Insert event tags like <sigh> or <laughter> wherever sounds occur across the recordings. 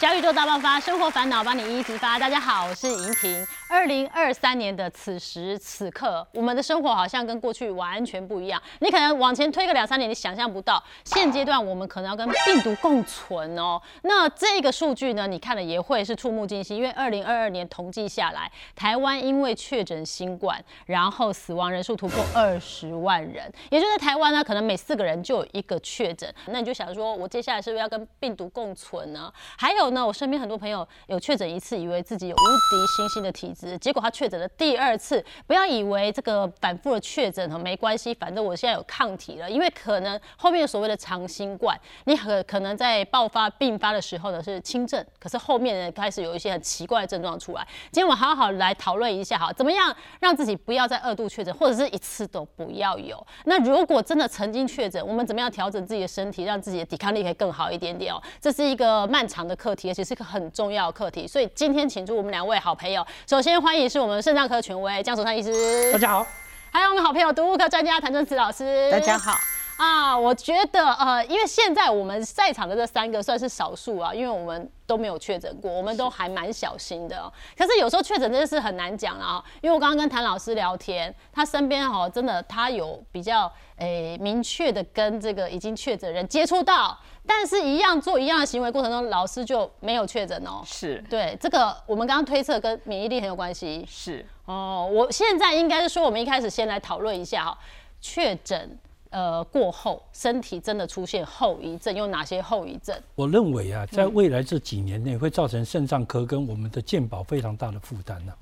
小宇宙大爆发，生活烦恼帮你一一发。大家好，我是莹婷。二零二三年的此时此刻，我们的生活好像跟过去完全不一样。你可能往前推个两三年，你想象不到，现阶段我们可能要跟病毒共存哦。那这个数据呢，你看了也会是触目惊心，因为二零二二年统计下来，台湾因为确诊新冠，然后死亡人数突破二十万人，也就是台湾呢，可能每四个人就有一个确诊。那你就想说，我接下来是不是要跟病毒共存呢？还有呢，我身边很多朋友有确诊一次，以为自己有无敌星星的体结果他确诊了第二次。不要以为这个反复的确诊哈没关系，反正我现在有抗体了，因为可能后面所谓的长新冠，你可可能在爆发并发的时候呢是轻症，可是后面呢开始有一些很奇怪的症状出来。今天我好好来讨论一下哈，怎么样让自己不要再二度确诊，或者是一次都不要有。那如果真的曾经确诊，我们怎么样调整自己的身体，让自己的抵抗力可以更好一点点哦？这是一个漫长的课题，而且是个很重要的课题。所以今天请出我们两位好朋友，首欢迎是我们肾脏科权威江守山医师，大家好，还有我们好朋友毒物科专家谭正慈老师，大家好。啊，我觉得呃，因为现在我们在场的这三个算是少数啊，因为我们都没有确诊过，我们都还蛮小心的。可是有时候确诊这件事很难讲啊，因为我刚刚跟谭老师聊天，他身边哈真的他有比较诶明确的跟这个已经确诊人接触到，但是一样做一样的行为过程中，老师就没有确诊哦。是对这个我们刚刚推测跟免疫力很有关系。是哦，我现在应该是说，我们一开始先来讨论一下哈，确诊。呃，过后身体真的出现后遗症，有哪些后遗症？我认为啊，在未来这几年内会造成肾脏科跟我们的健保非常大的负担呢。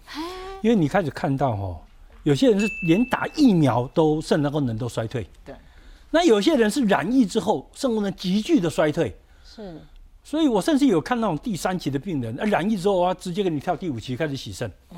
因为你开始看到哦，有些人是连打疫苗都肾脏功能都衰退。对。那有些人是染疫之后肾功能急剧的衰退。是。所以我甚至有看那种第三期的病人，啊，染疫之后啊，直接给你跳第五期开始洗肾。嗯。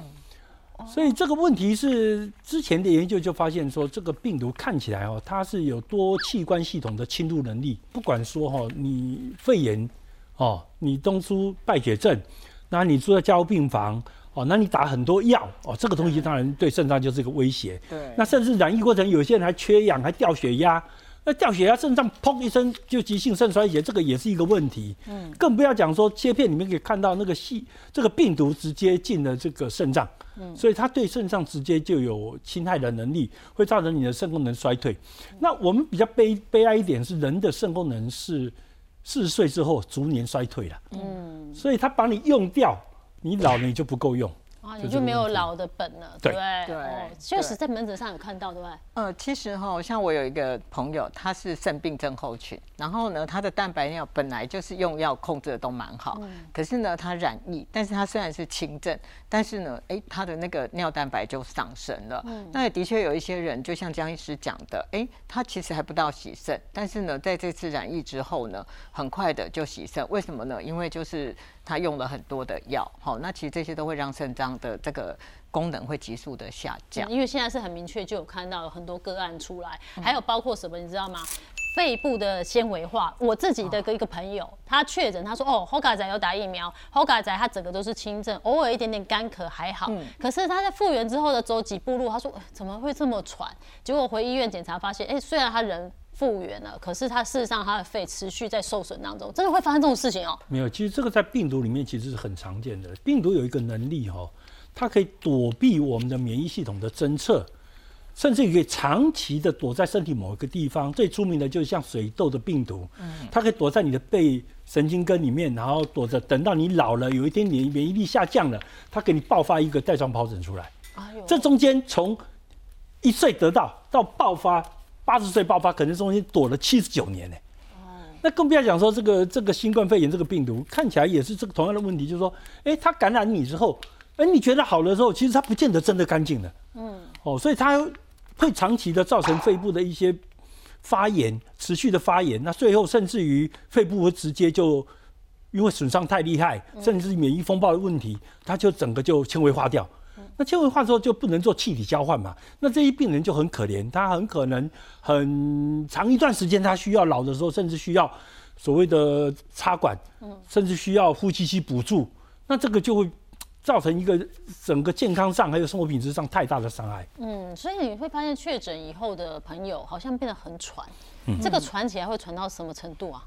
所以这个问题是之前的研究就发现说，这个病毒看起来哦，它是有多器官系统的侵入能力。不管说哈，你肺炎哦，你东出败血症，那你住在加护病房哦，那你打很多药哦，这个东西当然对肾脏就是一个威胁。对。那甚至染疫过程，有些人还缺氧，还掉血压。那掉血压，肾脏砰一声就急性肾衰竭，这个也是一个问题。嗯。更不要讲说切片里面可以看到那个细，这个病毒直接进了这个肾脏。所以它对肾脏直接就有侵害的能力，会造成你的肾功能衰退。那我们比较悲悲哀一点是，人的肾功能是四十岁之后逐年衰退了。嗯，所以它把你用掉，你老了你就不够用。啊，你就没有老的本了，对。对，确实在门诊上有看到，对不对？呃，其实哈，像我有一个朋友，他是肾病症候群，然后呢，他的蛋白尿本来就是用药控制的都蛮好，可是呢，他染疫，但是他虽然是轻症，但是呢，哎，他的那个尿蛋白就上升了。嗯。那也的确有一些人，就像江医师讲的，哎，他其实还不到洗肾，但是呢，在这次染疫之后呢，很快的就洗肾，为什么呢？因为就是他用了很多的药，好，那其实这些都会让肾脏。的这个功能会急速的下降，因为现在是很明确，就有看到有很多个案出来，还有包括什么，你知道吗？肺部的纤维化。我自己的一个朋友，他确诊，他说哦，Hoga 仔有打疫苗，Hoga 仔他整个都是轻症，偶尔一点点干咳还好，可是他在复原之后的走几步路，他说怎么会这么喘？结果回医院检查发现，哎，虽然他人复原了，可是他事实上他的肺持续在受损当中，真的会发生这种事情哦？没有，其实这个在病毒里面其实是很常见的，病毒有一个能力哈。它可以躲避我们的免疫系统的侦测，甚至于可以长期的躲在身体某一个地方。最出名的就是像水痘的病毒，它可以躲在你的背神经根里面，然后躲着，等到你老了，有一天你免疫力下降了，它给你爆发一个带状疱疹出来。这中间从一岁得到到爆发，八十岁爆发，可能中间躲了七十九年呢。那更不要讲说这个这个新冠肺炎这个病毒，看起来也是这个同样的问题，就是说，哎，它感染你之后。哎，你觉得好了之后，其实它不见得真的干净了。嗯，哦，所以它会长期的造成肺部的一些发炎，持续的发炎。那最后甚至于肺部会直接就因为损伤太厉害，甚至免疫风暴的问题，它就整个就纤维化掉。那纤维化之后就不能做气体交换嘛？那这些病人就很可怜，他很可能很长一段时间，他需要老的时候，甚至需要所谓的插管，甚至需要呼吸机补助。那这个就会。造成一个整个健康上还有生活品质上太大的伤害。嗯，所以你会发现确诊以后的朋友好像变得很喘，这个喘起来会喘到什么程度啊？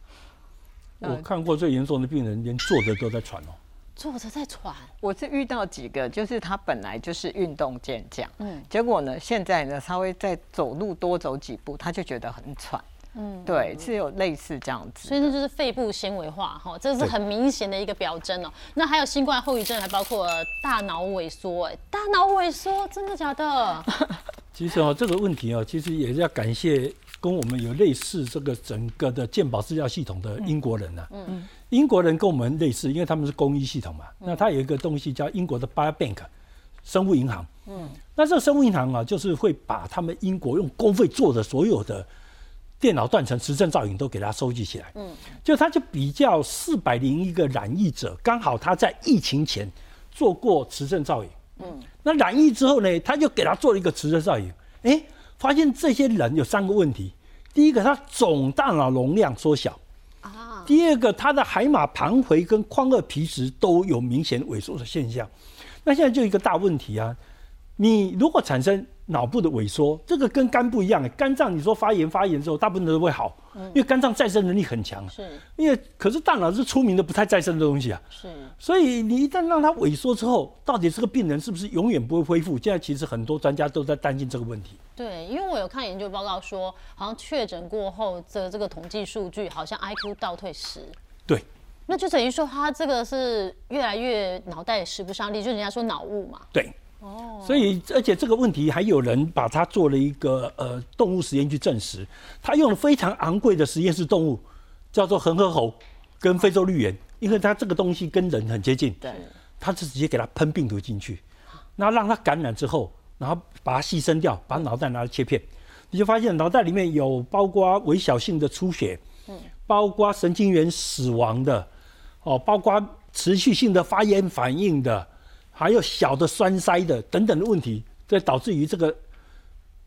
我看过最严重的病人，连坐着都在喘哦。坐着在喘，我是遇到几个，就是他本来就是运动健将，嗯，结果呢，现在呢稍微再走路多走几步，他就觉得很喘，嗯，对，是有类似这样子，所以那就是肺部纤维化哈，这是很明显的一个表征哦。那还有新冠后遗症，还包括大脑萎缩，哎，大脑萎缩，真的假的？<laughs> 其实哦，这个问题哦，其实也是要感谢跟我们有类似这个整个的健保资料系统的英国人呢，嗯嗯。英国人跟我们类似，因为他们是公益系统嘛。那他有一个东西叫英国的 Biobank，生物银行。嗯，那这个生物银行啊，就是会把他们英国用公费做的所有的电脑断层、磁振造影都给他收集起来。嗯，就他就比较四百零一个染疫者，刚好他在疫情前做过磁振造影。嗯，那染疫之后呢，他就给他做了一个磁振造影。哎，发现这些人有三个问题：第一个，他总大脑容量缩小。第二个，他的海马盘回跟眶二皮质都有明显萎缩的现象。那现在就一个大问题啊，你如果产生脑部的萎缩，这个跟肝不一样。肝脏你说发炎发炎之后，大部分都会好，因为肝脏再生能力很强。是，因为可是大脑是出名的不太再生的东西啊。是，所以你一旦让它萎缩之后，到底这个病人是不是永远不会恢复？现在其实很多专家都在担心这个问题。对，因为我有看研究报告说，好像确诊过后的这个统计数据，好像 IQ 倒退十。对，那就等于说他这个是越来越脑袋使不上力，就人家说脑雾嘛。对。哦，所以而且这个问题还有人把它做了一个呃动物实验去证实，他用了非常昂贵的实验室动物，叫做恒河猴跟非洲绿猿，因为它这个东西跟人很接近，对，他是直接给它喷病毒进去，那让它感染之后，然后把它牺牲掉，把脑袋拿来切片，你就发现脑袋里面有包括微小性的出血，嗯，包括神经元死亡的，哦，包括持续性的发炎反应的。还有小的栓塞的等等的问题，这导致于这个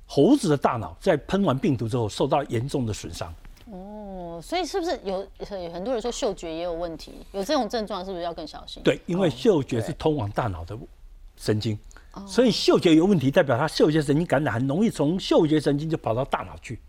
猴子的大脑在喷完病毒之后受到严重的损伤。哦，所以是不是有很多人说嗅觉也有问题？有这种症状是不是要更小心？对，因为嗅觉是通往大脑的神经，所以嗅觉有问题，代表他嗅觉神经感染，很容易从嗅觉神经就跑到大脑去。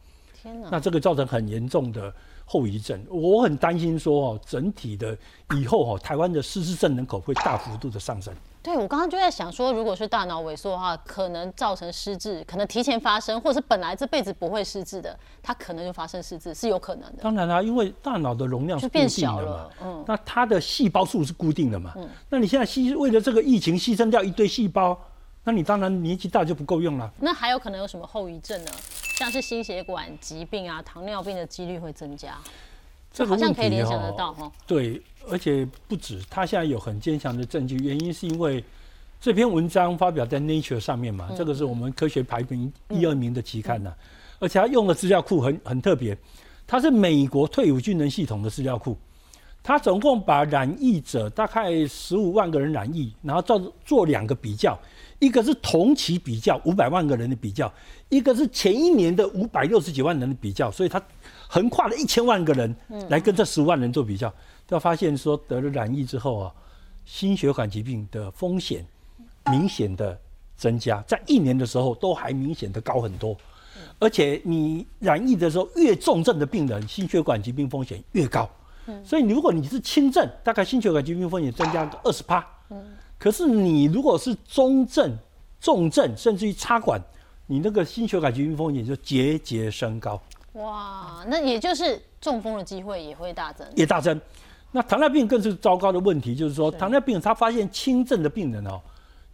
天哪！那这个造成很严重的后遗症。我很担心说哦，整体的以后哦，台湾的失智症人口会大幅度的上升。对，我刚刚就在想说，如果是大脑萎缩的话，可能造成失智，可能提前发生，或者是本来这辈子不会失智的，它可能就发生失智，是有可能的。当然啦，因为大脑的容量是变小了，嗯，那它的细胞数是固定的嘛，嗯，那你现在牺为了这个疫情牺牲掉一堆细胞，那你当然年纪大就不够用了。那还有可能有什么后遗症呢？像是心血管疾病啊、糖尿病的几率会增加。这好像可以联想得到哈。对，而且不止，他现在有很坚强的证据，原因是因为这篇文章发表在 Nature 上面嘛，这个是我们科学排名一二名的期刊呢，而且他用的资料库很很特别，它是美国退伍军人系统的资料库，他总共把染疫者大概十五万个人染疫，然后做做两个比较，一个是同期比较五百万个人的比较，一个是前一年的五百六十几万人的比较，所以他。横跨了一千万个人来跟这十五万人做比较，都发现说得了染疫之后啊，心血管疾病的风险明显的增加，在一年的时候都还明显的高很多，而且你染疫的时候越重症的病人，心血管疾病风险越高。所以如果你是轻症，大概心血管疾病风险增加个二十八。可是你如果是中症、重症，甚至于插管，你那个心血管疾病风险就节节升高。哇，那也就是中风的机会也会大增，也大增。那糖尿病更是糟糕的问题，就是说糖尿病他发现轻症的病人哦，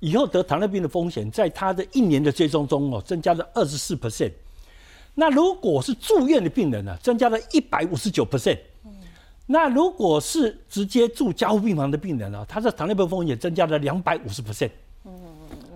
以后得糖尿病的风险在他的一年的追踪中哦，增加了二十四 percent。那如果是住院的病人呢，增加了一百五十九 percent。那如果是直接住加护病房的病人呢，他的糖尿病风险增加了两百五十 percent。嗯，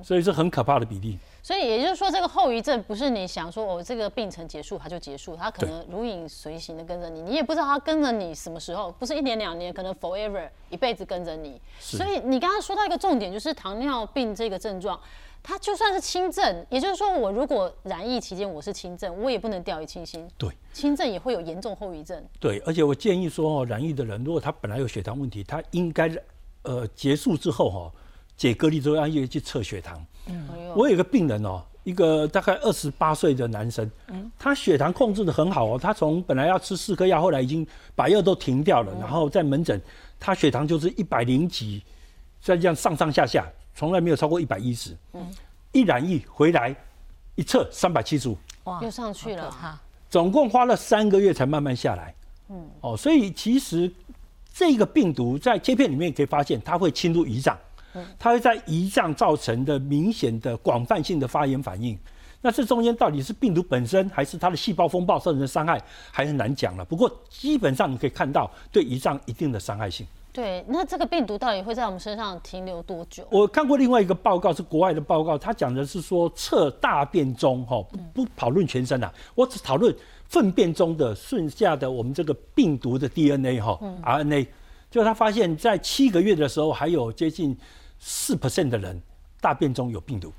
所以是很可怕的比例。所以也就是说，这个后遗症不是你想说哦这个病程结束它就结束，它可能如影随形的跟着你，你也不知道它跟着你什么时候，不是一年两年，可能 forever 一辈子跟着你。所以你刚刚说到一个重点，就是糖尿病这个症状，它就算是轻症，也就是说我如果染疫期间我是轻症，我也不能掉以轻心。对，轻症也会有严重后遗症。对，而且我建议说哦，染疫的人如果他本来有血糖问题，他应该呃结束之后哈。解隔离之后，要去测血糖。嗯，我有个病人哦，一个大概二十八岁的男生，他血糖控制的很好哦，他从本来要吃四颗药，后来已经把药都停掉了，然后在门诊，他血糖就是一百零几，再这样上上下下，从来没有超过一百一十。嗯一染疫回来一测三百七十五，哇又上去了哈总共花了三个月才慢慢下来。嗯，哦，所以其实这个病毒在切片里面可以发现，它会侵入胰脏，它会在胰脏造成的明显的广泛性的发炎反应。那这中间到底是病毒本身，还是它的细胞风暴造成的伤害，还很难讲了。不过基本上你可以看到对胰脏一定的伤害性。对，那这个病毒到底会在我们身上停留多久？我看过另外一个报告，是国外的报告，他讲的是说测大便中哈，不不讨论全身啊，我只讨论粪便中的剩下的我们这个病毒的 DNA 哈、RNA，就他发现，在七个月的时候，还有接近四 percent 的人大便中有病毒。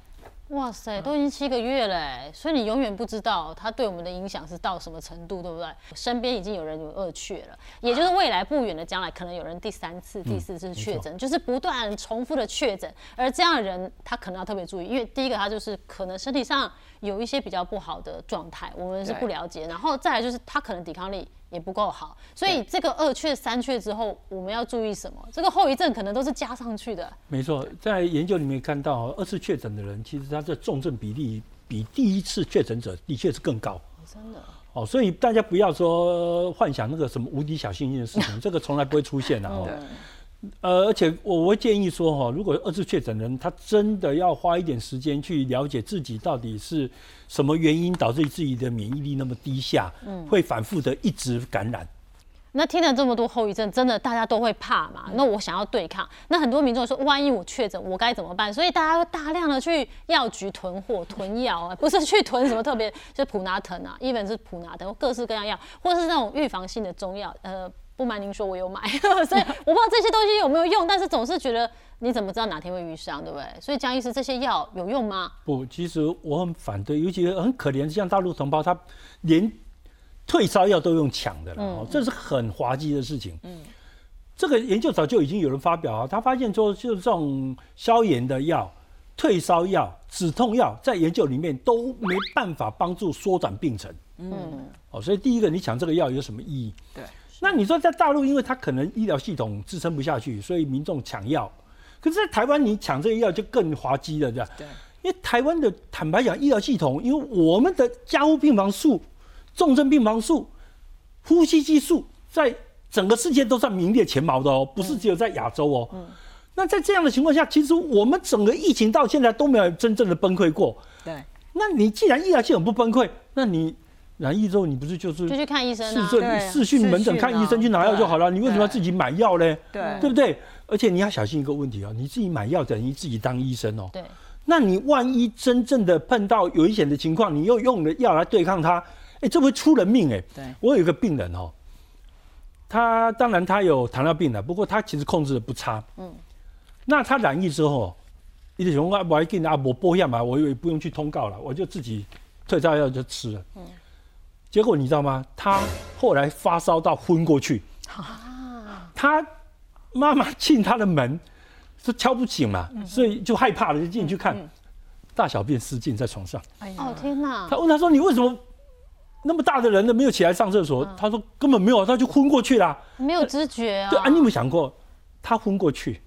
哇塞，都已经七个月了哎，所以你永远不知道它对我们的影响是到什么程度，对不对？身边已经有人有二确了，也就是未来不远的将来，可能有人第三次、第四次确诊，就是不断重复的确诊。而这样的人，他可能要特别注意，因为第一个他就是可能身体上有一些比较不好的状态，我们是不了解，然后再来就是他可能抵抗力。也不够好，所以这个二确、三确之后，我们要注意什么？这个后遗症可能都是加上去的。没错，在研究里面看到，二次确诊的人，其实他的重症比例比第一次确诊者的确是更高。真的。哦，所以大家不要说幻想那个什么无敌小幸运的事情，<laughs> 这个从来不会出现的哦。呃，而且我会建议说哈，如果二次确诊人，他真的要花一点时间去了解自己到底是什么原因导致自己的免疫力那么低下，嗯，会反复的一直感染。那听了这么多后遗症，真的大家都会怕嘛？那我想要对抗，那很多民众说，万一我确诊，我该怎么办？所以大家会大量的去药局囤货、囤药啊，不是去囤什么特别，就是普拿疼啊，一本是普拿疼，各式各样药，或是那种预防性的中药，呃。不瞒您说，我有买，<laughs> 所以我不知道这些东西有没有用，但是总是觉得你怎么知道哪天会遇上，对不对？所以江医师，这些药有用吗？不，其实我很反对，尤其很可怜，像大陆同胞，他连退烧药都用抢的了，哦，这是很滑稽的事情。嗯，这个研究早就已经有人发表啊，他发现说，就是这种消炎的药、退烧药、止痛药，在研究里面都没办法帮助缩短病程。嗯，哦，所以第一个，你抢这个药有什么意义？对。那你说在大陆，因为它可能医疗系统支撑不下去，所以民众抢药。可是，在台湾你抢这个药就更滑稽了，对吧？对。因为台湾的坦白讲，医疗系统，因为我们的加护病房数、重症病房数、呼吸机数，在整个世界都算名列前茅的哦，不是只有在亚洲哦。嗯。那在这样的情况下，其实我们整个疫情到现在都没有真正的崩溃过。对。那你既然医疗系统不崩溃，那你？染疫之后，你不是就是就去看医生啊？视视讯门诊看医生去拿药就好了。你为什么要自己买药呢？对，对不对？而且你要小心一个问题哦，你自己买药等于自己当医生哦。对。那你万一真正的碰到危险的情况，你又用了药来对抗它，哎，这会出人命哎。对。我有一个病人哦，他当然他有糖尿病的，不过他其实控制的不差。嗯。那他染疫之后，一直说啊，我还给你阿伯播下嘛，我以为不用去通告了，我就自己退烧药就吃了。嗯。结果你知道吗？他后来发烧到昏过去。他妈妈进他的门是敲不醒嘛，所以就害怕了，就进去看，大小便失禁在床上。哦天哪！他问他说：“你为什么那么大的人都没有起来上厕所？”他说：“根本没有，他就昏过去了，没有知觉啊。”对啊，你有没有想过，他昏过去，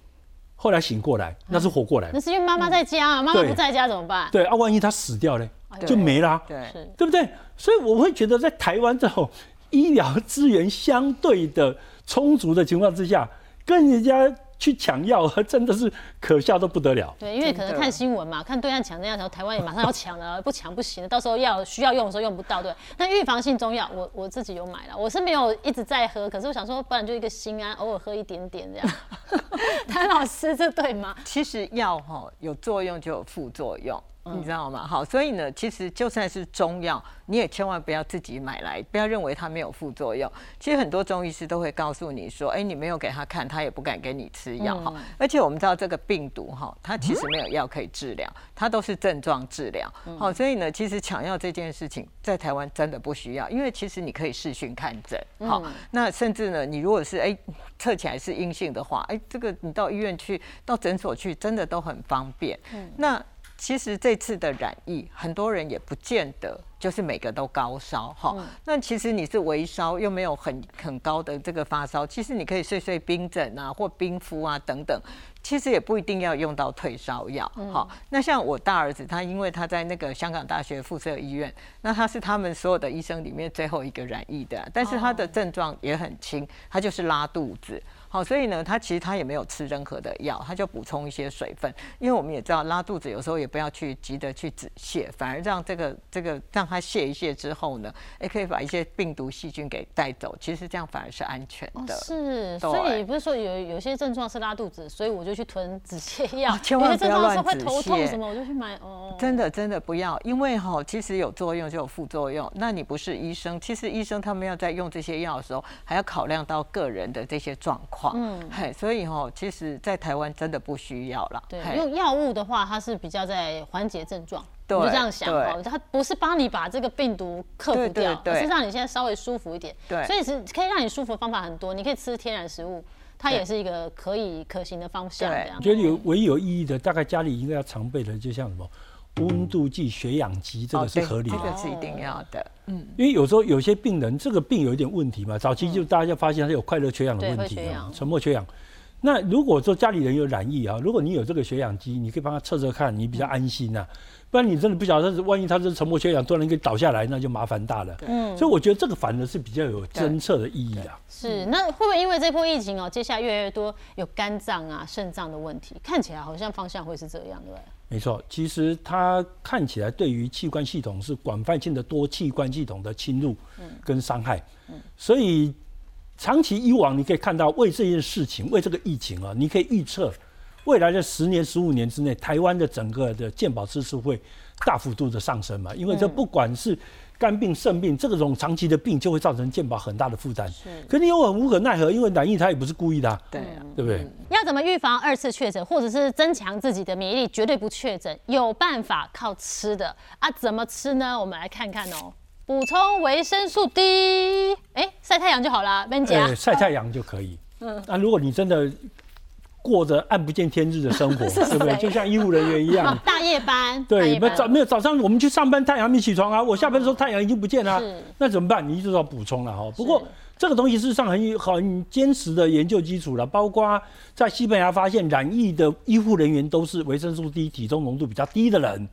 后来醒过来，那是活过来。那是因为妈妈在家啊，妈妈不在家怎么办？对啊，万一他死掉呢？就没啦，对，对不对？所以我会觉得，在台湾这种医疗资源相对的充足的情况之下，跟人家去抢药，真的是可笑的不得了。对，因为可能看新闻嘛，看对岸抢那样，然后台湾也马上要抢了，不抢不行了，到时候要需要用的时候用不到。对，那预防性中药，我我自己有买了，我是没有一直在喝，可是我想说，不然就一个心安，偶尔喝一点点这样。<laughs> 谭老师，这对吗？其实药哈有作用就有副作用。你知道吗？好，所以呢，其实就算是中药，你也千万不要自己买来，不要认为它没有副作用。其实很多中医师都会告诉你说，哎，你没有给他看，他也不敢给你吃药哈。而且我们知道这个病毒哈，它其实没有药可以治疗，它都是症状治疗。好，所以呢，其实抢药这件事情在台湾真的不需要，因为其实你可以视讯看诊。好，那甚至呢，你如果是哎测起来是阴性的话，哎，这个你到医院去，到诊所去，真的都很方便。那其实这次的染疫，很多人也不见得就是每个都高烧哈。那其实你是微烧又没有很很高的这个发烧，其实你可以睡睡冰枕啊，或冰敷啊等等。其实也不一定要用到退烧药，好。那像我大儿子，他因为他在那个香港大学附设医院，那他是他们所有的医生里面最后一个染疫的，但是他的症状也很轻，他就是拉肚子。好，所以呢，他其实他也没有吃任何的药，他就补充一些水分。因为我们也知道拉肚子有时候也不要去急着去止泻，反而让这个这个让他泻一泻之后呢，也可以把一些病毒细菌给带走。其实这样反而是安全的。是，所以不是说有有些症状是拉肚子，所以我就去吞止泻药。千万不要乱止泻。什么我就去买哦。真的真的不要，因为哈，其实有作用就有副作用。那你不是医生，其实医生他们要在用这些药的时候，还要考量到个人的这些状况。嗯，嘿，所以哈，其实，在台湾真的不需要了。对，用药物的话，它是比较在缓解症状，对就这样想哦。它不是帮你把这个病毒克服掉，而是让你现在稍微舒服一点。对，所以是可以让你舒服的方法很多，你可以吃天然食物，它也是一个可以可行的方向。我觉得有唯一有意义的，大概家里应该要常备的，就像什么。温度计、血氧机，这个是合理的，这个是一定要的。嗯，因为有时候有些病人这个病有一点问题嘛，早期就大家发现他有快乐缺氧的问题啊，沉默缺氧。那如果说家里人有染疫啊，如果你有这个血氧机，你可以帮他测测看，你比较安心呐。不然你真的不晓得，万一他是沉默缺氧，突然给倒下来，那就麻烦大了。嗯，所以我觉得这个反而是比较有侦测的意义啊。是，那会不会因为这波疫情哦，接下来越来越多有肝脏啊、肾脏的问题？看起来好像方向会是这样，对不对？没错，其实它看起来对于器官系统是广泛性的多器官系统的侵入跟伤害，所以长期以往你可以看到，为这件事情，为这个疫情啊，你可以预测未来的十年、十五年之内，台湾的整个的健保支出会大幅度的上升嘛，因为这不管是。肝病、肾病这种长期的病就会造成健保很大的负担。是，可你又很无可奈何，因为染疫他也不是故意的。对，对不对？要怎么预防二次确诊，或者是增强自己的免疫力，绝对不确诊？有办法靠吃的啊？怎么吃呢？我们来看看哦。补充维生素 D，哎，晒太阳就好了，边讲。晒太阳就可以。嗯。那如果你真的。过着暗不见天日的生活，<laughs> 对不对？就像医务人员一样，<laughs> 大夜班。对，没早没有早上我们去上班，太阳没起床啊。我下班的时候太阳已经不见了，那怎么办？你就要补充了哈。不过这个东西事实上很很坚实的研究基础了，包括在西班牙发现染疫的医护人员都是维生素 D 体重浓度比较低的人。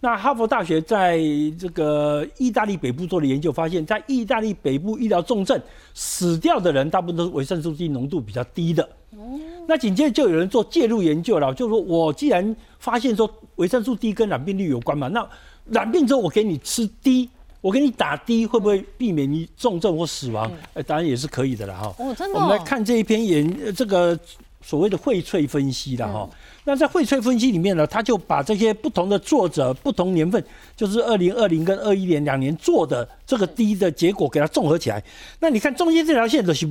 那哈佛大学在这个意大利北部做的研究发现，在意大利北部医疗重症死掉的人，大部分都是维生素 D 浓度比较低的。那紧接着就有人做介入研究了，就是说我既然发现说维生素 D 跟染病率有关嘛，那染病之后我给你吃 D，我给你打 D，会不会避免你重症或死亡？哎，当然也是可以的了哈。哦，真的。我们来看这一篇研这个所谓的荟萃分析的哈。那在荟萃分析里面呢，他就把这些不同的作者、不同年份，就是二零二零跟二一年两年做的这个 D 的结果给它综合起来。那你看中间这条线的是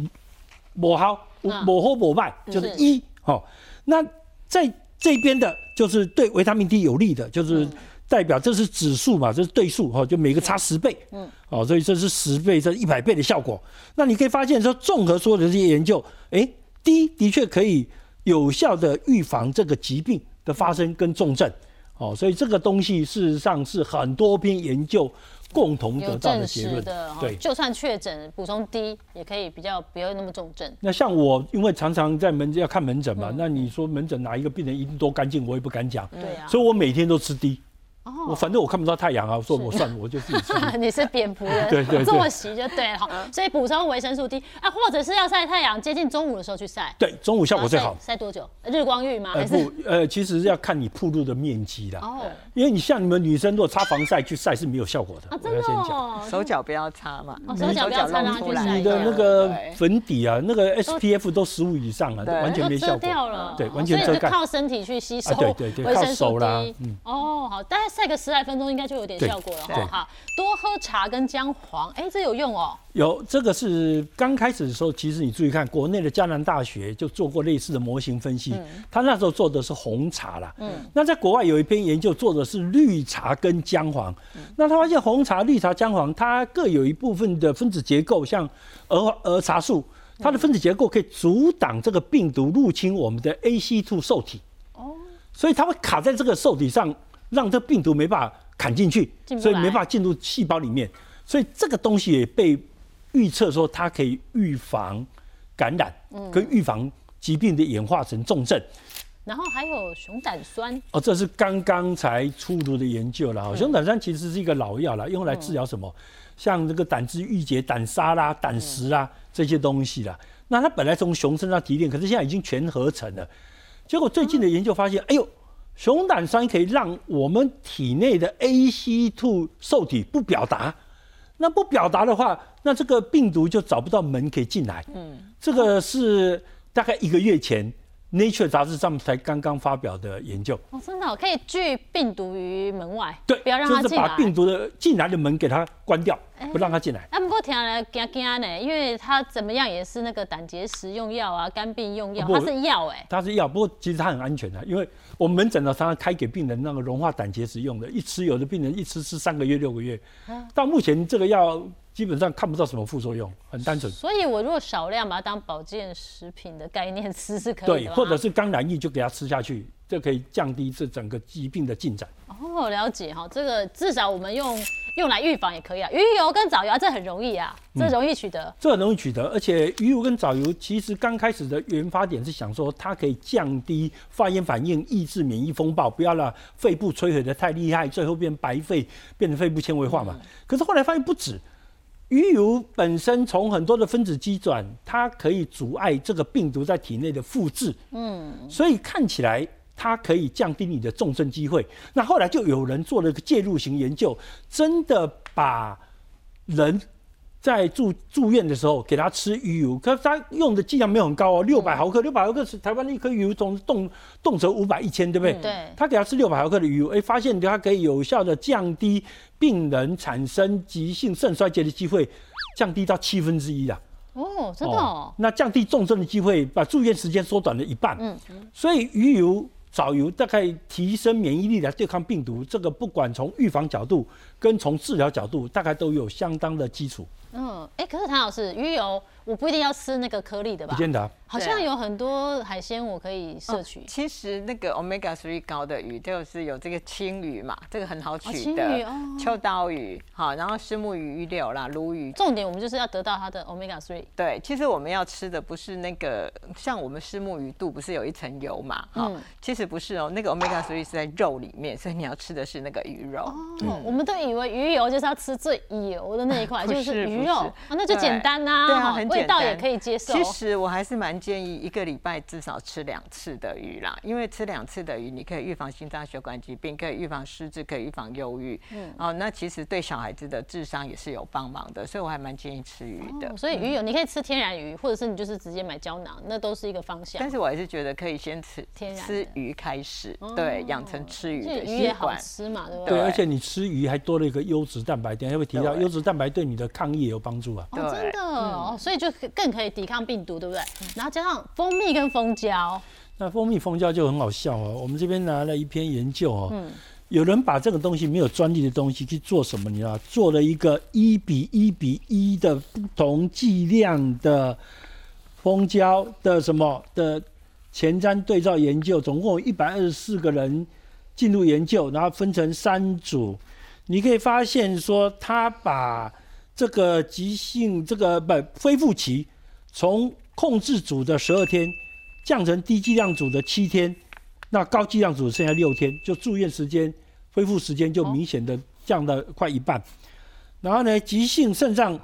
某好。某好某脉就是一，好，那在这边的，就是对维他命 D 有利的，就是代表这是指数嘛，这是对数，哈，就每个差十倍，嗯，哦，所以这是十倍，这一百倍的效果。那你可以发现说，综合所有的这些研究，哎，D 的确可以有效的预防这个疾病的发生跟重症，哦，所以这个东西事实上是很多篇研究。共同得到的结论，对，就算确诊补充低也可以比较不要那么重症。那像我，因为常常在门要看门诊嘛，那你说门诊哪一个病人一定多干净，我也不敢讲，对啊，所以我每天都吃低。我反正我看不到太阳啊，说我算了，我就自己吃。<laughs> 你是蝙蝠人，<laughs> 对对作息就对了。所以补充维生素 D 啊，或者是要晒太阳，接近中午的时候去晒。对，中午效果最好。晒多久？日光浴吗？还是不？呃，其实要看你铺路的面积的。哦。因为你像你们女生，如果擦防晒去晒是没有效果的。啊，真的哦。手脚不要擦嘛。手脚不要擦，让它你的那个粉底啊，那个 SPF 都十五以上了，完全没效果。掉了。对，完全遮盖。靠身体去吸收。对对对，靠手啦。嗯。哦，好，大概晒个十来分钟应该。就有点效果了哈，好多喝茶跟姜黄，哎，这有用哦。有这个是刚开始的时候，其实你注意看，国内的江南大学就做过类似的模型分析，他那时候做的是红茶啦。嗯，那在国外有一篇研究做的是绿茶跟姜黄，那他发现红茶、绿茶、姜黄它各有一部分的分子结构，像儿儿茶素，它的分子结构可以阻挡这个病毒入侵我们的 AC2 受体。哦，所以它会卡在这个受体上。让这病毒没办法砍进去，所以没办法进入细胞里面。所以这个东西也被预测说它可以预防感染，跟预防疾病的演化成重症。然后还有熊胆酸哦，这是刚刚才出炉的研究了。熊胆酸其实是一个老药了，用来治疗什么？像这个胆汁郁结、胆沙啦、胆石啦这些东西啦。那它本来从熊身上提炼，可是现在已经全合成了。结果最近的研究发现，哎呦，熊胆酸可以让我们体内的 ACE2 受体不表达。那不表达的话，那这个病毒就找不到门可以进来。嗯，这个是大概一个月前。Nature 杂志上面才刚刚发表的研究哦，真的可以拒病毒于门外，对，不要让它进来，就是把病毒的进来的门给它关掉，不让它进来。啊，不过听来惊惊呢，因为它怎么样也是那个胆结石用药啊，肝病用药，它是药哎，它是药，不过其实它很安全的，因为我们门诊呢常常开给病人那个融化胆结石用的，一吃有的病人一吃吃三个月六个月，到目前这个药。基本上看不到什么副作用，很单纯。所以，我如果少量把它当保健食品的概念吃是可以的。对，或者是刚染疫就给它吃下去，这可以降低这整个疾病的进展。哦，了解哈，这个至少我们用用来预防也可以啊。鱼油跟藻油啊这很容易啊，这容易取得。这很容易取得，而且鱼油跟藻油其实刚开始的研发点是想说它可以降低发炎反应，抑制免疫风暴，不要让肺部摧毁的太厉害，最后变白肺，变成肺部纤维化嘛。可是后来发现不止。鱼油本身从很多的分子机转，它可以阻碍这个病毒在体内的复制，嗯，所以看起来它可以降低你的重症机会。那后来就有人做了一个介入型研究，真的把人。在住住院的时候给他吃鱼油，可是他用的剂量没有很高哦，六百毫克，六百毫克是台湾的一颗鱼油，总动动辄五百一千，对不对？对。他给他吃六百毫克的鱼油，哎，发现它可以有效的降低病人产生急性肾衰竭的机会，降低到七分之一啊。哦，真的哦。那降低重症的机会，把住院时间缩短了一半。嗯嗯。所以鱼油。藻油大概提升免疫力来对抗病毒，这个不管从预防角度跟从治疗角度，大概都有相当的基础。嗯，哎，可是唐老师，鱼油我不一定要吃那个颗粒的吧？不见得。好像有很多海鲜我可以摄取。其实那个 omega three 高的鱼就是有这个青鱼嘛，这个很好取的。青鱼哦。秋刀鱼，好，然后石目鱼、鱼柳啦、鲈鱼。重点我们就是要得到它的 omega three。对，其实我们要吃的不是那个，像我们石目鱼肚不是有一层油嘛？哈，其实不是哦，那个 omega three 是在肉里面，所以你要吃的是那个鱼肉。哦，我们都以为鱼油就是要吃最油的那一块，<laughs> 就是鱼肉啊，那就简单呐，对啊，很味道也可以接受。其实我还是蛮建议一个礼。拜至少吃两次的鱼啦，因为吃两次的鱼，你可以预防心脏血管疾病，可以预防失智，可以预防忧郁。嗯，哦，那其实对小孩子的智商也是有帮忙的，所以我还蛮建议吃鱼的。所以鱼有，你可以吃天然鱼，或者是你就是直接买胶囊，那都是一个方向。但是我还是觉得可以先吃天然吃鱼开始，对，养成吃鱼的习惯。吃嘛，对不对？对，而且你吃鱼还多了一个优质蛋白，等下会提到优质蛋白对你的抗疫也有帮助啊。哦，真的哦，所以就更可以抵抗病毒，对不对？然后加上蜂蜜跟蜂胶。那蜂蜜蜂胶就很好笑哦。我们这边拿了一篇研究哦，有人把这个东西没有专利的东西去做什么？你知道，做了一个一比一比一的不同剂量的蜂胶的什么的前瞻对照研究，总共有一百二十四个人进入研究，然后分成三组。你可以发现说，他把这个急性这个不恢复期从控制组的十二天。降成低剂量组的七天，那高剂量组剩下六天，就住院时间、恢复时间就明显的降了快一半。然后呢，急性肾脏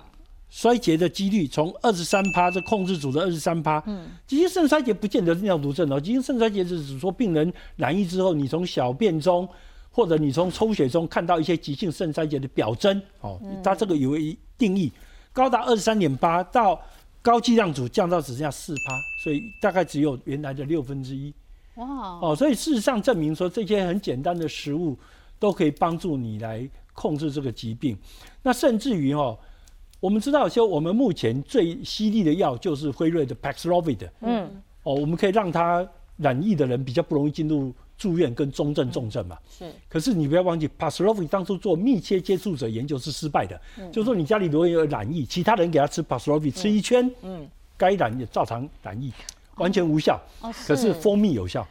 衰竭的几率从二十三趴，这控制组的二十三趴。嗯，急性肾衰竭不见得是尿毒症哦，急性肾衰竭是指说病人染疫之后，你从小便中或者你从抽血中看到一些急性肾衰竭的表征哦，它这个有一定义，高达二十三点八到。高剂量组降到只剩下四趴，所以大概只有原来的六分之一。哇！哦，所以事实上证明说，这些很简单的食物都可以帮助你来控制这个疾病。那甚至于哦，我们知道说，我们目前最犀利的药就是辉瑞的 Paxlovid。嗯。哦，我们可以让它染疫的人比较不容易进入。住院跟中症、重症嘛，是。可是你不要忘记 p a s l o v i 当初做密切接触者研究是失败的，就是说你家里如果有染疫，其他人给他吃 p a s l o v i 吃一圈，嗯，该染也照常染疫，完全无效。哦，可是蜂蜜有效。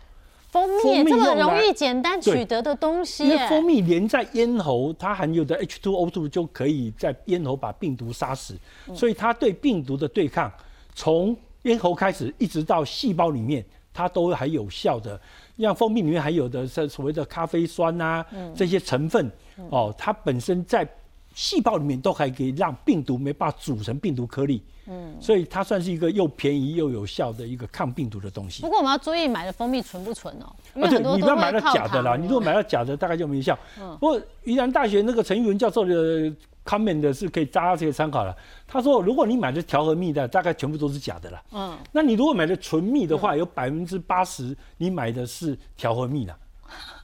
蜂蜜这么容易简单取得的东西耶，因为蜂蜜连在咽喉，它含有的 H2O2 就可以在咽喉把病毒杀死，嗯所以它对病毒的对抗，从咽喉开始一直到细胞里面，它都还有效的。像蜂蜜里面含有的是所谓的咖啡酸啊，嗯这些成分哦，它本身在细胞里面都还可以让病毒没办法组成病毒颗粒。嗯，所以它算是一个又便宜又有效的一个抗病毒的东西不。过我们要注意买的蜂蜜纯不纯哦，对你不要买到假的啦，你如果买到假的，大概就没效。嗯不过宜兰大学那个陈玉文教授的 comment 的是可以大家可以参考了。他说，如果你买的调和蜜的，大概全部都是假的啦。嗯，那你如果买的纯蜜的话，有百分之八十你买的是调和蜜的。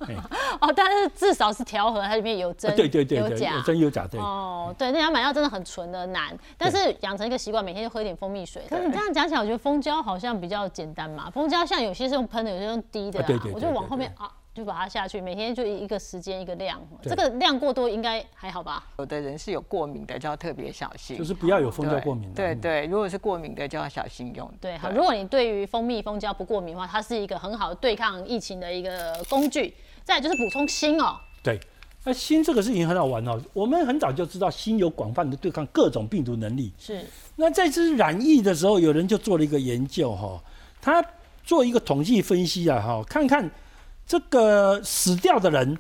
<laughs> 哦，但是至少是调和，它里面有真、啊对对对对，有假有。真有假，对。哦，对，那要买到真的很纯的难，但是养成一个习惯，每天就喝一点蜂蜜水。可是你这样讲起来，我觉得蜂胶好像比较简单嘛。蜂胶像有些是用喷的，有些用滴的、啊啊对对对我就往后面啊，就把它下去，每天就一个时间一个量，这个量过多应该还好吧？有的人是有过敏的，就要特别小心。就是不要有蜂胶过敏对对，如果是过敏的，就要小心用。对，好，如果你对于蜂蜜、蜂胶不过敏的话，它是一个很好的对抗疫情的一个工具。再来就是补充锌哦，对，那锌这个事情很好玩哦。我们很早就知道锌有广泛的对抗各种病毒能力。是那在这染疫的时候，有人就做了一个研究哈，他做一个统计分析啊哈，看看这个死掉的人，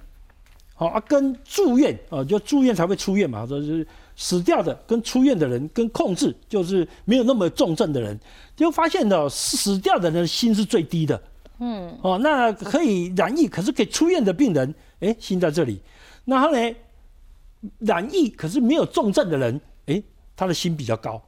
好啊，跟住院啊，就住院才会出院嘛，就是死掉的跟出院的人跟控制，就是没有那么重症的人，就发现呢，死掉的人心是最低的。嗯，哦，那可以染疫，可是可以出院的病人，哎，心在这里。然后呢，染疫可是没有重症的人，哎，他的心比较高，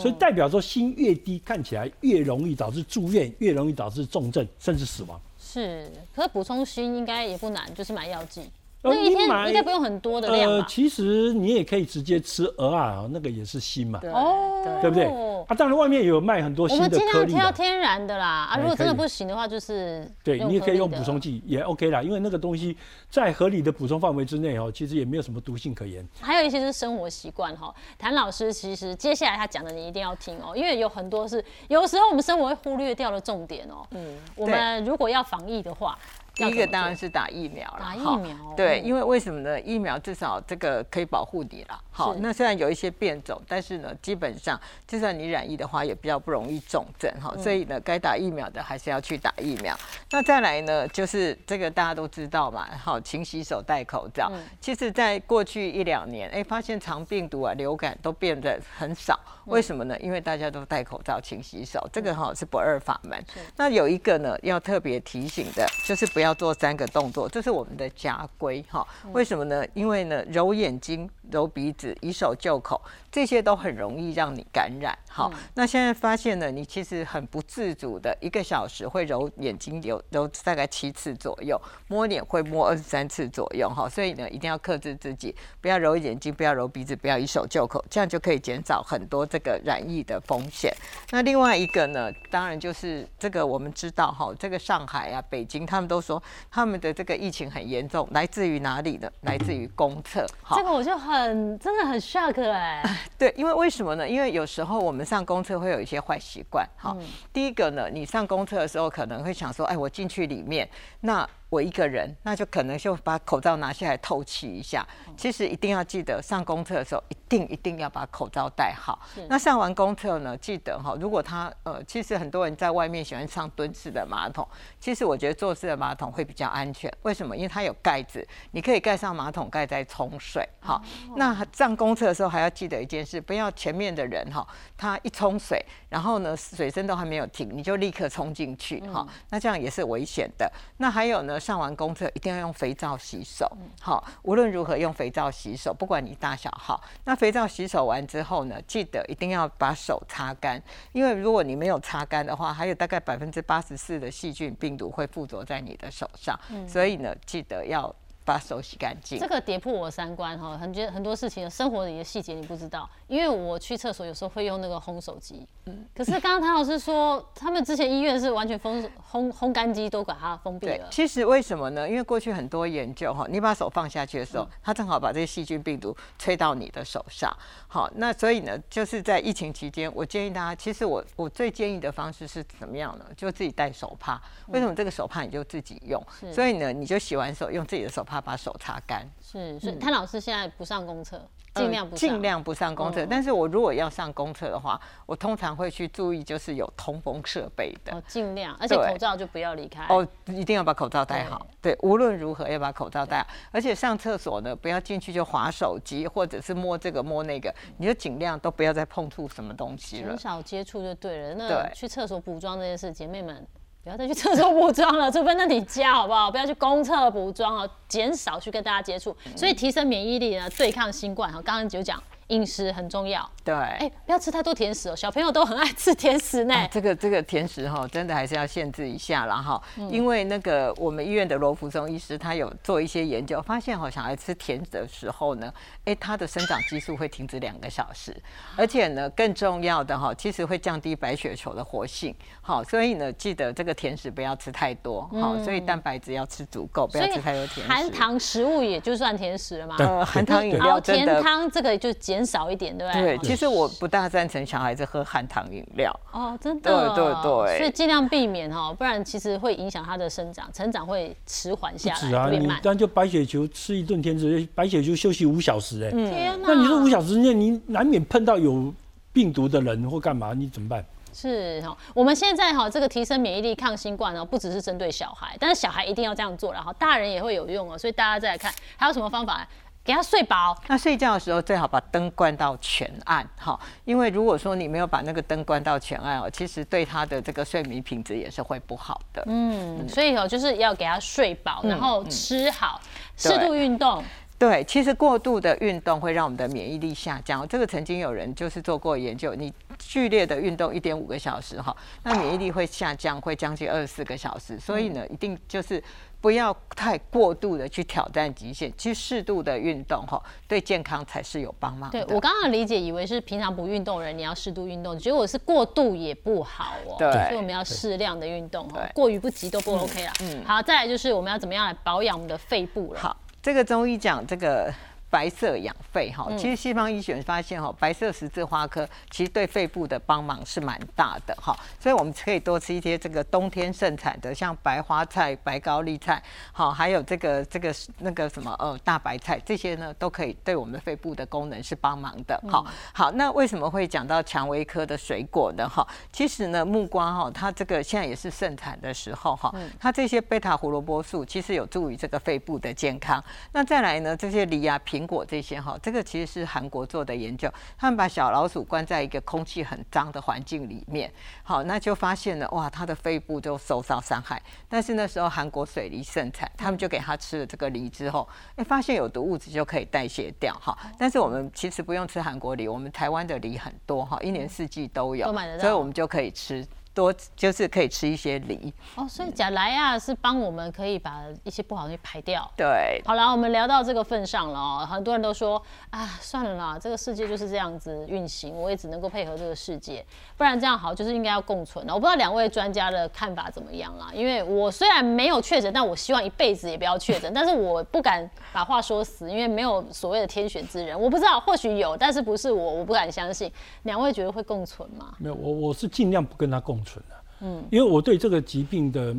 所以代表说心越低，看起来越容易导致住院，越容易导致重症甚至死亡。是，可是补充锌应该也不难，就是买药剂。呃那一天你买应该不用很多的量吧？其实你也可以直接吃鹅啊，那个也是锌嘛，对哦对对不对？啊，当然外面也有卖很多我锌的们尽量颗粒的。挑天然的啦。啊，哎如果真的不行的话，就是对你也可以用补充剂，也 OK 啦，因为那个东西在合理的补充范围之内哦，其实也没有什么毒性可言。还有一些是生活习惯哈。谭老师其实接下来他讲的你一定要听哦，因为有很多是有时候我们生活会忽略掉的重点哦。嗯，我们如果要防疫的话，第一个当然是打疫苗了，打疫苗哦对，因为为什么呢？疫苗至少这个可以保护你了。好，那虽然有一些变种，但是呢，基本上就算你染疫的话，也比较不容易重症哈。嗯所以呢，该打疫苗的还是要去打疫苗。那再来呢，就是这个大家都知道嘛，好，勤洗手、戴口罩。嗯其实，在过去一两年，哎，发现肠病毒啊、流感都变得很少。为什么呢？因为大家都戴口罩、勤洗手，这个哈是不二法门。那有一个呢，要特别提醒的，就是不要做三个动作，这是我们的家规哈。为什么呢？因为呢，揉眼睛、揉鼻子、以手就口，这些都很容易让你感染。好，那现在发现呢，你其实很不自主的，一个小时会揉眼睛揉揉大概七次左右，摸脸会摸二十三次左右哈。所以呢，一定要克制自己，不要揉眼睛，不要揉鼻子，不要以手就口，这样就可以减少很多这个染疫的风险。那另外一个呢，当然就是这个我们知道哈，这个上海啊、北京，他们都说他们的这个疫情很严重，来自于哪里呢？来自于公厕。好这个我就很真的很 shock 哎、<laughs> 对，因为为什么呢？因为有时候我们上公厕会有一些坏习惯。好，第一个呢，你上公厕的时候可能会想说，哎，我进去里面，那我一个人，那就可能就把口罩拿下来透气一下。其实一定要记得，上公厕的时候一定一定要把口罩戴好。那上完公厕呢，记得哈，如果他呃，其实很多人在外面喜欢上蹲式的马桶，其实我觉得坐式的马桶会比较安全。为什么？因为它有盖子，你可以盖上马桶盖再冲水。好，那上公厕的时候还要记得一件事，不要前面的人哈，他一冲水，然后呢水声都还没有停，你就立刻冲进去哈，那这样也是危险的。那还有呢，上完公厕一定要用肥皂洗手。好，无论如何用肥皂洗手，不管你大小号。那肥皂洗手完之后呢，记得一定要把手擦干，因为如果你没有擦干的话，还有大概百分之八十四的细菌病毒会附着在你的手上，所以呢，记得要。把手洗干净这。个跌破我三观哈，很觉得很多事情生活里的细节你不知道，因为我去厕所有时候会用那个烘手机，嗯可是刚刚谭老师说他们之前医院是完全封烘烘干机都把它封闭了，，对其实为什么呢？因为过去很多研究哈，你把手放下去的时嗯候，它正好把这些细菌病毒吹到你的手上。好，那所以呢，就是在疫情期间，我建议大家，其实我我最建议的方式是怎么样呢？就自己带手帕。为什么这个手帕你就自己用？嗯所以呢，你就洗完手用自己的手帕把手擦干。是，所以谭老师现在不上公厕，尽量不尽量不上公厕。嗯但是我如果要上公厕的话，我通常会去注意，就是有通风设备的。哦，尽量，而且口罩就不要离开。哦，一定要把口罩戴好。对，无论如何要把口罩戴好。而且上厕所呢，不要进去就划手机，或者是摸这个摸那个，你就尽量都不要再碰触什么东西了很。少接触就对了。那去厕所补妆这件事，姐妹们不要再去厕所补妆了，除非那你家好不好？不要去公厕补妆哦，减少去跟大家接触。所以提升免疫力呢，对抗新冠哈，刚刚就讲饮食很重要。对。哎、不要吃太多甜食哦，小朋友都很爱吃甜食呢。啊，这个这个甜食哈，真的还是要限制一下啦哈，嗯因为那个我们医院的罗福松医师他有做一些研究，发现哈小孩吃甜的时候呢，哎，他的生长激素会停止两个小时，而且呢更重要的哈，其实会降低白血球的活性，好，所以呢记得这个甜食不要吃太多，好，所以蛋白质要吃足够，不要吃太多甜食。含糖食物也就算甜食了嘛。呃含糖饮料甜料真的。汤这个就减少一点，对不对？其实我不大赞成小孩子喝含糖饮料。哦，真的，对对对所以尽量避免哈，不然其实会影响他的生长，成长会迟缓下来。是啊。你单就白血球吃一顿甜食，白血球休息五小时，哎，天哪！那你说五小时之内，你难免碰到有病毒的人或干嘛，你怎么办？是哈，我们现在哈这个提升免疫力、抗新冠呢，不只是针对小孩，但是小孩一定要这样做，然后大人也会有用哦。所以大家再来看还有什么方法，给他睡饱。那睡觉的时候最好把灯关到全暗，哈，因为如果说你没有把那个灯关到全暗哦，其实对他的这个睡眠品质也是会不好的。嗯，所以哦就是要给他睡饱，然后吃好，适对度运动。对，其实过度的运动会让我们的免疫力下降。这个曾经有人就是做过研究，你剧烈的运动一点五个小时哈，那免疫力会下降，会将近二十四个小时。所以呢，一定就是不要太过度的去挑战极限，其实适度的运动哈，对健康才是有帮忙的。对我刚刚理解，以为是平常不运动的人你要适度运动，结果是过度也不好哦。对所以我们要适量的运动哦对，过于不及都不 OK 了。嗯，好，再来就是我们要怎么样来保养我们的肺部了。好，这个中医讲这个白色养肺哈，嗯其实西方医学发现哈，白色十字花科其实对肺部的帮忙是蛮大的哈，所以我们可以多吃一些这个冬天盛产的，像白花菜、白高丽菜，好，还有这个这个那个什么呃大白菜，这些呢都可以对我们的肺部的功能是帮忙的。好，好，那为什么会讲到蔷薇科的水果呢？哈，其实呢木瓜哈，它这个现在也是盛产的时候哈，它这些贝塔胡萝卜素其实有助于这个肺部的健康。那再来呢，这些梨啊、苹果这些哈，这个其实是韩国做的研究，他们把小老鼠关在一个空气很脏的环境里面，好，那就发现了哇，它的肺部就受到伤害。但是那时候韩国水梨盛产，他们就给它吃了这个梨之后，哎，发现有毒物质就可以代谢掉哈。但是我们其实不用吃韩国梨，我们台湾的梨很多哈，一年四季都有，都买得到所以我们就可以吃。多就是可以吃一些梨，哦，所以甲莱亚是帮我们可以把一些不好的东西排掉。对，好了，我们聊到这个份上了哦，很多人都说啊，算了啦，这个世界就是这样子运行，我也只能够配合这个世界，不然这样好就是应该要共存了。我不知道两位专家的看法怎么样啦，因为我虽然没有确诊，但我希望一辈子也不要确诊，但是我不敢把话说死，因为没有所谓的天选之人，我不知道，或许有，但是不是我，我不敢相信。两位觉得会共存吗？没有，我我是尽量不跟他共存的。嗯，因为我对这个疾病的，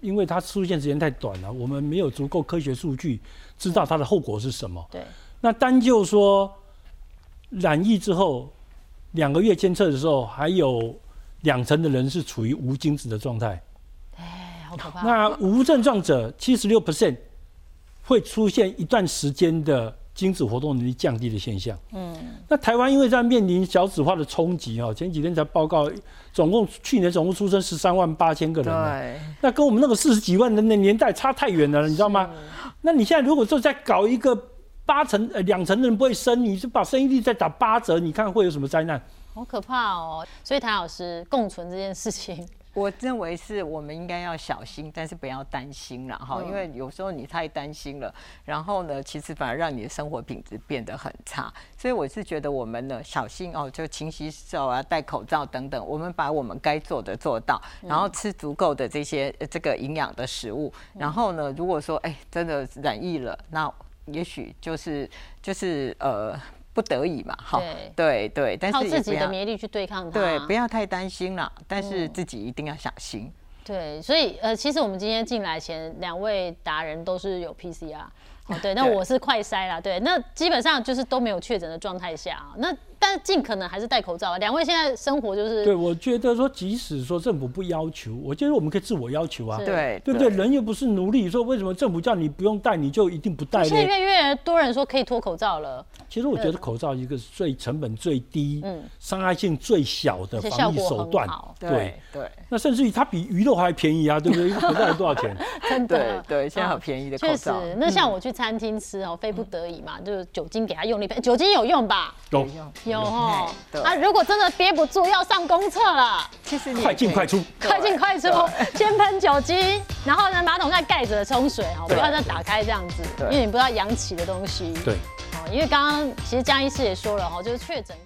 因为它出现时间太短了，我们没有足够科学数据知道它的后果是什么。对，那单就说染疫之后两个月监测的时候，还有两成的人是处于无精子的状态。哎，好可怕。那无症状者七十六 percent 会出现一段时间的精子活动能力降低的现象。嗯，那台湾因为在面临小子化的冲击哦，前几天才报告，总共去年总共出生十三万八千个人那跟我们那个四十几万人的年代差太远了，你知道吗？那你现在如果说再搞一个八成呃两成的人不会生，你就把生育率再打八折，你看会有什么灾难？好可怕哦！所以谭老师，共存这件事情我认为是我们应该要小心，但是不要担心了哈，因为有时候你太担心了，然后呢，其实反而让你的生活品质变得很差。所以我是觉得我们呢，小心哦，就勤洗手啊，戴口罩等等，我们把我们该做的做到，然后吃足够的这些这个营养的食物。然后呢，如果说哎真的染疫了，那也许就是就是呃。不得已嘛，哈，对对，但是靠自己的免疫力去对抗它，对，不要太担心了，但是自己一定要小心。对，所以呃，其实我们今天进来前，两位达人都是有 PCR，哦，对，那 <laughs> 我是快筛啦，对，那基本上就是都没有确诊的状态下，那。但尽可能还是戴口罩啊！两位现在生活就是对，我觉得说，即使说政府不要求，我觉得我们可以自我要求啊。对，对不对？人又不是奴隶，说为什么政府叫你不用戴，你就一定不戴现在越越多人说可以脱口罩了。其实我觉得口罩一个是最成本最低、嗯，伤害性最小的防疫手段。对对。那甚至于它比鱼肉还便宜啊，对不对？一 <laughs> 个口罩多少钱？真的。对对，现在好便宜的口罩。确实，那像我去餐厅吃哦，非不得已嘛，就是酒精给他用力喷，酒精有用吧？有有哦。啊！如果真的憋不住要上公厕了，其实快进快出，快进快出，先喷酒精，然后呢，马桶盖盖着冲水哦，不要再打开这样子，因为你不知道扬起的东西。对，哦，因为刚刚其实江医师也说了哈，就是确诊过。